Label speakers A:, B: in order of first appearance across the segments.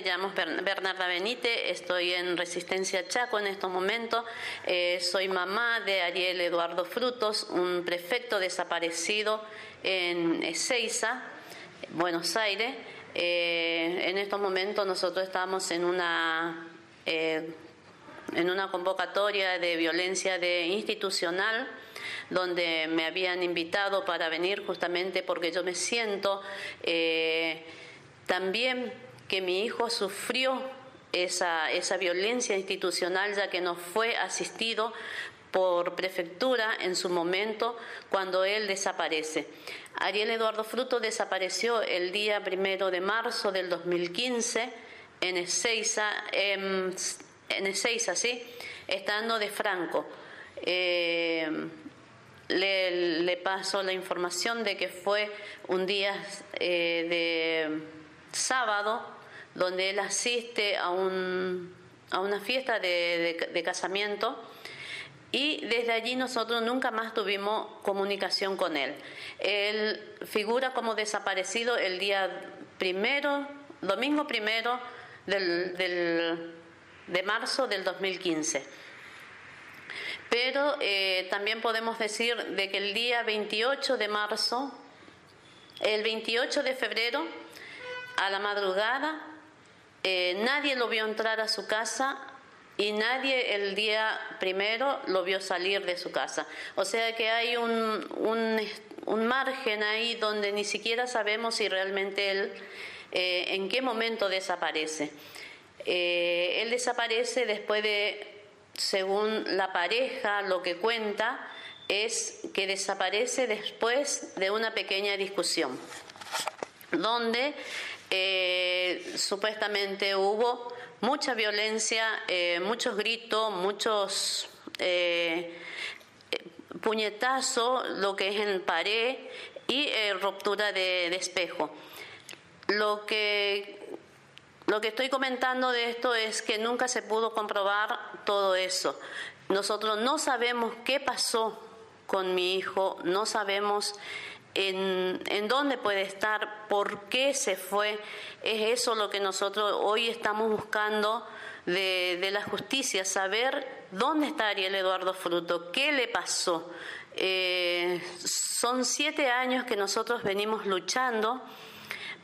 A: Me llamo Bernarda Benítez, estoy en Resistencia Chaco en estos momentos. Eh, soy mamá de Ariel Eduardo Frutos, un prefecto desaparecido en Ezeiza, Buenos Aires. Eh, en estos momentos nosotros estamos en una, eh, en una convocatoria de violencia de institucional donde me habían invitado para venir justamente porque yo me siento también que mi hijo sufrió esa, esa violencia institucional ya que no fue asistido por prefectura en su momento cuando él desaparece. Ariel Eduardo Fruto desapareció el día primero de marzo del 2015 en Ezeiza, en, Ezeiza ¿sí? estando de Franco. Eh, le, le paso la información de que fue un día eh, de sábado donde él asiste a, un, a una fiesta de, casamiento y desde allí nosotros nunca más tuvimos comunicación con él. Él figura como desaparecido el día primero, domingo primero del, de marzo del 2015. Pero eh, también podemos decir de que el día 28 de marzo, el 28 de febrero, a la madrugada, eh, nadie lo vio entrar a su casa y nadie el día primero lo vio salir de su casa. O sea que hay un, un, margen ahí donde ni siquiera sabemos si realmente él eh, en qué momento desaparece. Eh, él desaparece después de, según la pareja, lo que cuenta es que desaparece después de una pequeña discusión, donde eh, supuestamente hubo mucha violencia, eh, muchos gritos, muchos eh, puñetazos, lo que es en pared y ruptura de, espejo. Lo que lo que estoy comentando de esto es que nunca se pudo comprobar todo eso. Nosotros no sabemos qué pasó con mi hijo, no sabemos en, en, dónde puede estar, por qué se fue. Es eso lo que nosotros hoy estamos buscando de, la justicia, saber dónde está Ariel Eduardo Fruto, qué le pasó. Eh, son siete años que nosotros venimos luchando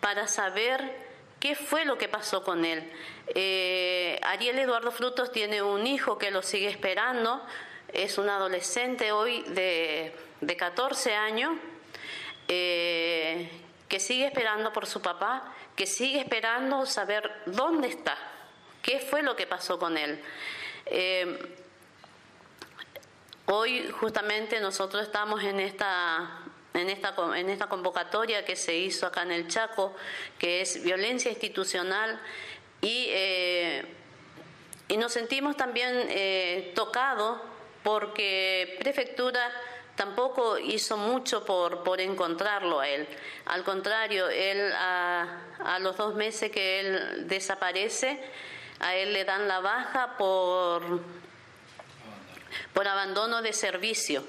A: para saber qué fue lo que pasó con él. Eh, Ariel Eduardo Frutos tiene un hijo que lo sigue esperando, es un adolescente hoy de, de 14 años eh, que sigue esperando por su papá, que sigue esperando saber dónde está, qué fue lo que pasó con él. Eh, hoy justamente nosotros estamos en esta en esta, en esta convocatoria que se hizo acá en el Chaco, que es violencia institucional, y, eh, y nos sentimos también tocados porque prefectura tampoco hizo mucho por, por encontrarlo a él. Al contrario, él a, los dos meses que él desaparece, a él le dan la baja por, por abandono de servicio.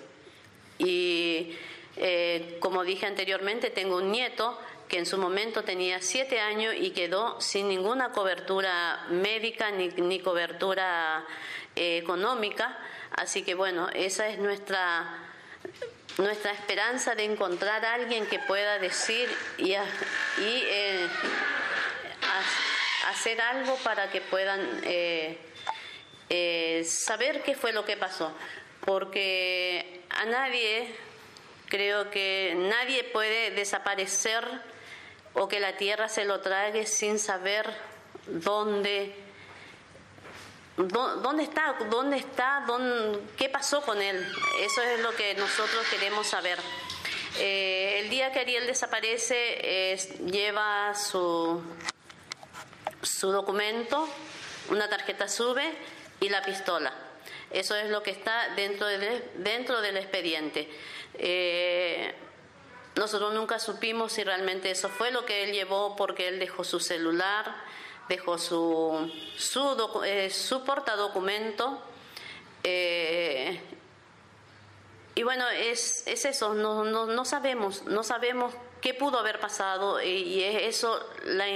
A: Y eh, como dije anteriormente, tengo un nieto que en su momento tenía siete años y quedó sin ninguna cobertura médica ni, ni cobertura eh, económica. Así que bueno, esa es nuestra nuestra esperanza de encontrar a alguien que pueda decir y, eh, hacer algo para que puedan eh, eh, saber qué fue lo que pasó. Porque a nadie, creo que nadie puede desaparecer o que la tierra se lo trague sin saber dónde ¿Dónde está? ¿Dónde está? ¿Qué pasó con él? Eso es lo que nosotros queremos saber. Eh, el día que Ariel desaparece, lleva su, su documento, una tarjeta sube y la pistola. Eso es lo que está dentro, de, dentro del expediente. Eh, nosotros nunca supimos si realmente eso fue lo que él llevó porque él dejó su celular dejó su, su, eh, portadocumento. Eh, y bueno, es, es eso, no, no, no, sabemos, no sabemos qué pudo haber pasado y, es eso la,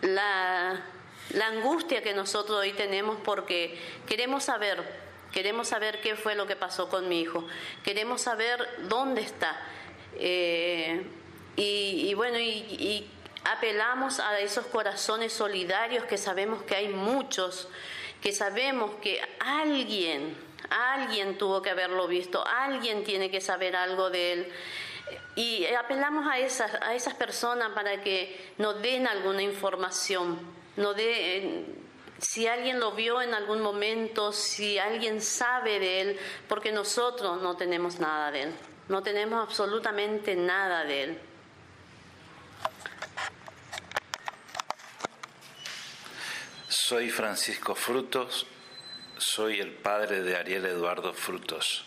A: la, angustia que nosotros hoy tenemos porque queremos saber, queremos saber qué fue lo que pasó con mi hijo, queremos saber dónde está. Eh, y, bueno, y, apelamos a esos corazones solidarios que sabemos que hay muchos, que sabemos que alguien, alguien tuvo que haberlo visto, alguien tiene que saber algo de él. Y apelamos a esas, a esas personas para que nos den alguna información, nos de, si alguien lo vio en algún momento, si alguien sabe de él, porque nosotros no tenemos nada de él, no tenemos absolutamente nada de él.
B: Soy Francisco Frutos, soy el padre de Ariel Eduardo Frutos.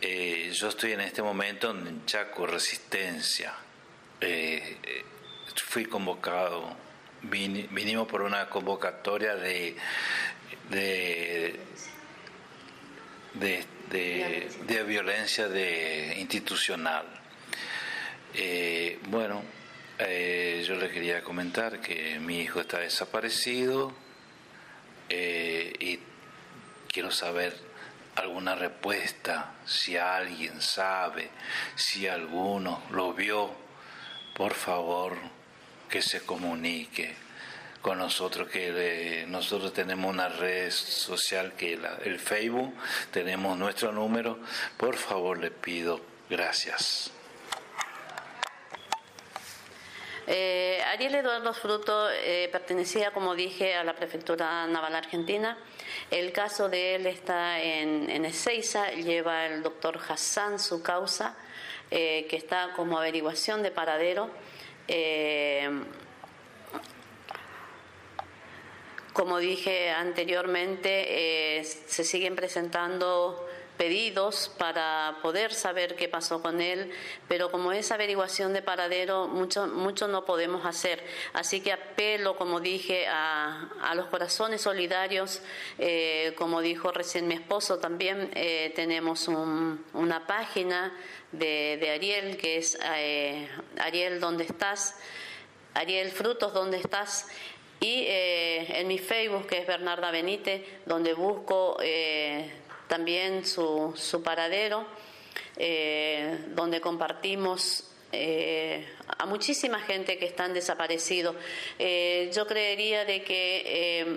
B: Eh, yo estoy en este momento en Chaco Resistencia. Eh, eh, fui convocado, vinimos por una convocatoria de, de, de, violencia de, institucional. bueno, yo le quería comentar que mi hijo está desaparecido y quiero saber alguna respuesta, si alguien sabe, si alguno lo vio, por favor que se comunique con nosotros, que nosotros tenemos una red social que la, el Facebook, tenemos nuestro número, por favor le pido gracias.
A: Eh, Ariel Eduardo Fruto eh, pertenecía, como dije, a la Prefectura Naval Argentina. El caso de él está en, en Ezeiza, lleva el doctor Hassan su causa, eh, que está como averiguación de paradero. como dije anteriormente, se siguen presentando pedidos para poder saber qué pasó con él, pero como es averiguación de paradero, mucho, mucho no podemos hacer. Así que apelo, como dije, a, a los corazones solidarios, eh, como dijo recién mi esposo, también eh, tenemos una página de, de, Ariel, que es eh, Ariel, ¿dónde estás? Ariel Frutos, ¿dónde estás? Y en mi Facebook, que es Bernarda Benítez, donde busco también su, su paradero, eh, donde compartimos eh, a muchísima gente que están desaparecidos. Eh, yo creería de que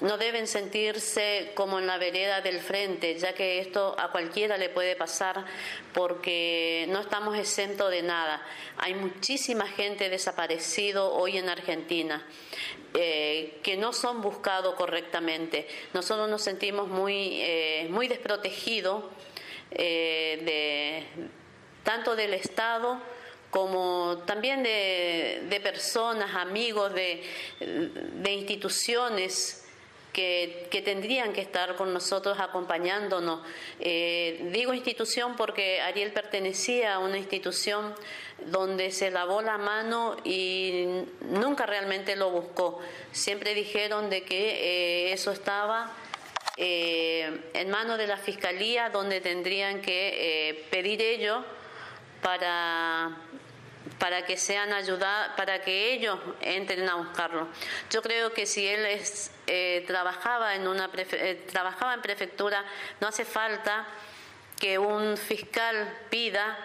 A: no deben sentirse como en la vereda del frente, ya que esto a cualquiera le puede pasar porque no estamos exentos de nada. Hay muchísima gente desaparecido hoy en Argentina. Eh, que no son buscados correctamente. Nosotros nos sentimos muy, eh, muy desprotegidos eh, de, tanto del Estado como también de, de personas, amigos, de, de instituciones que, tendrían que estar con nosotros acompañándonos. Eh, digo institución porque Ariel pertenecía a una institución donde se lavó la mano y nunca realmente lo buscó. Siempre dijeron de que eh, eso estaba eh, en manos de la fiscalía donde tendrían que pedir ellos para para que sean ayudados, para que ellos entren a buscarlo. Yo creo que si él es, eh, trabajaba en una eh, trabajaba en prefectura, no hace falta que un fiscal pida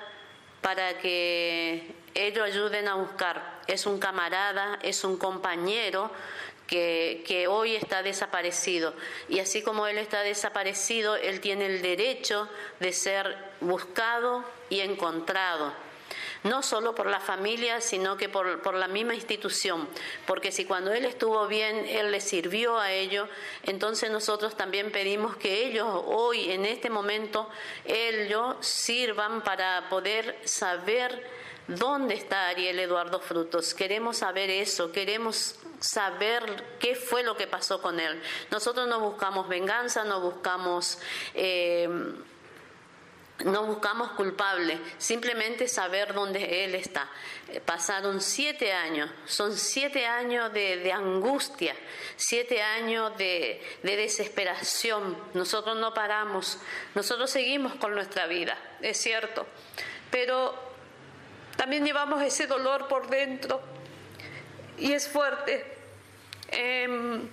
A: para que ellos ayuden a buscar. Es un camarada, es un compañero que, que, hoy está desaparecido. Y así como él está desaparecido, él tiene el derecho de ser buscado y encontrado no solo por la familia, sino que por, la misma institución, porque si cuando él estuvo bien, él le sirvió a ellos, entonces nosotros también pedimos que ellos hoy, en este momento, ellos sirvan para poder saber ¿Dónde está Ariel Eduardo Frutos? Queremos saber eso, queremos saber qué fue lo que pasó con él. Nosotros no buscamos venganza, no buscamos eh, no buscamos culpable, simplemente saber dónde Él está. Eh, pasaron siete años, son siete años de, angustia, siete años de, de, desesperación. Nosotros no paramos, nosotros seguimos con nuestra vida, es cierto, pero también llevamos ese dolor por dentro y es fuerte. En,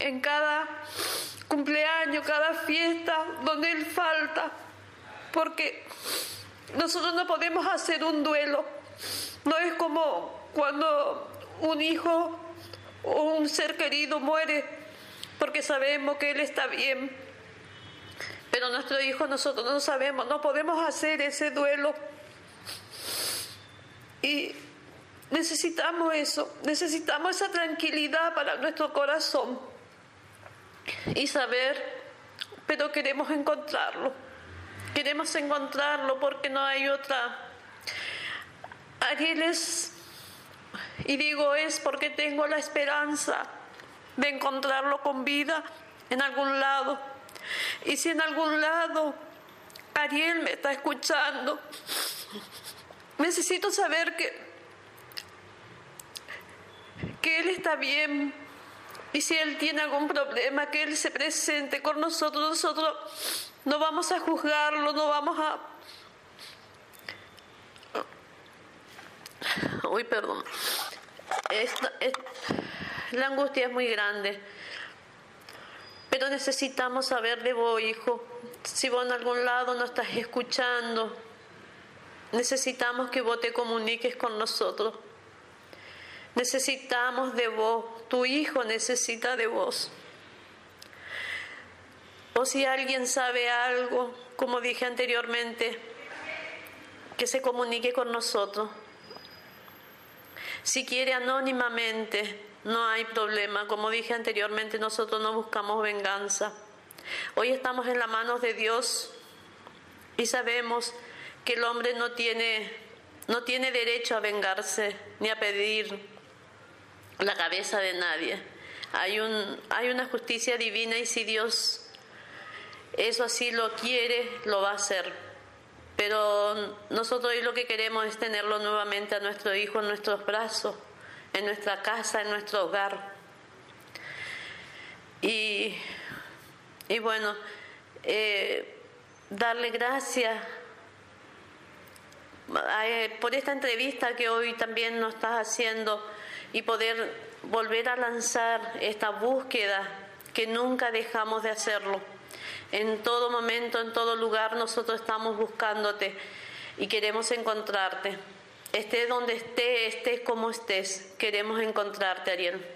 A: en cada cumpleaños, cada fiesta donde Él falta, porque nosotros no podemos hacer un duelo. No es como cuando un hijo o un ser querido muere, porque sabemos que Él está bien. Pero nuestro hijo nosotros no sabemos, no podemos hacer ese duelo. Y necesitamos eso, necesitamos esa tranquilidad para nuestro corazón y saber, pero queremos encontrarlo. Queremos encontrarlo porque no hay otra. Ariel es, y digo es porque tengo la esperanza de encontrarlo con vida en algún lado. Y si en algún lado Ariel me está escuchando, necesito saber que, que Él está bien. Y si Él tiene algún problema, que Él se presente con nosotros. Nosotros no vamos a juzgarlo, no vamos a... Uy, perdón. la angustia es muy grande. Pero necesitamos saber de vos, hijo. Si vos en algún lado no estás escuchando, necesitamos que vos te comuniques con nosotros. Necesitamos de vos. Tu hijo necesita de vos. O si alguien sabe algo, como dije anteriormente, que se comunique con nosotros. Si quiere anónimamente, no hay problema. Como dije anteriormente, nosotros no buscamos venganza. Hoy estamos en las manos de Dios y sabemos que el hombre no tiene, no tiene derecho a vengarse ni a pedir la cabeza de nadie. Hay, un, hay una justicia divina y si Dios eso así lo quiere, lo va a hacer. Pero nosotros hoy lo que queremos es tenerlo nuevamente a nuestro hijo en nuestros brazos, en nuestra casa, en nuestro hogar. Y, y bueno, eh, darle gracias eh, por esta entrevista que hoy también nos estás haciendo y poder volver a lanzar esta búsqueda que nunca dejamos de hacerlo. En todo momento, en todo lugar, nosotros estamos buscándote y queremos encontrarte. Esté donde esté, estés como estés, queremos encontrarte, Ariel.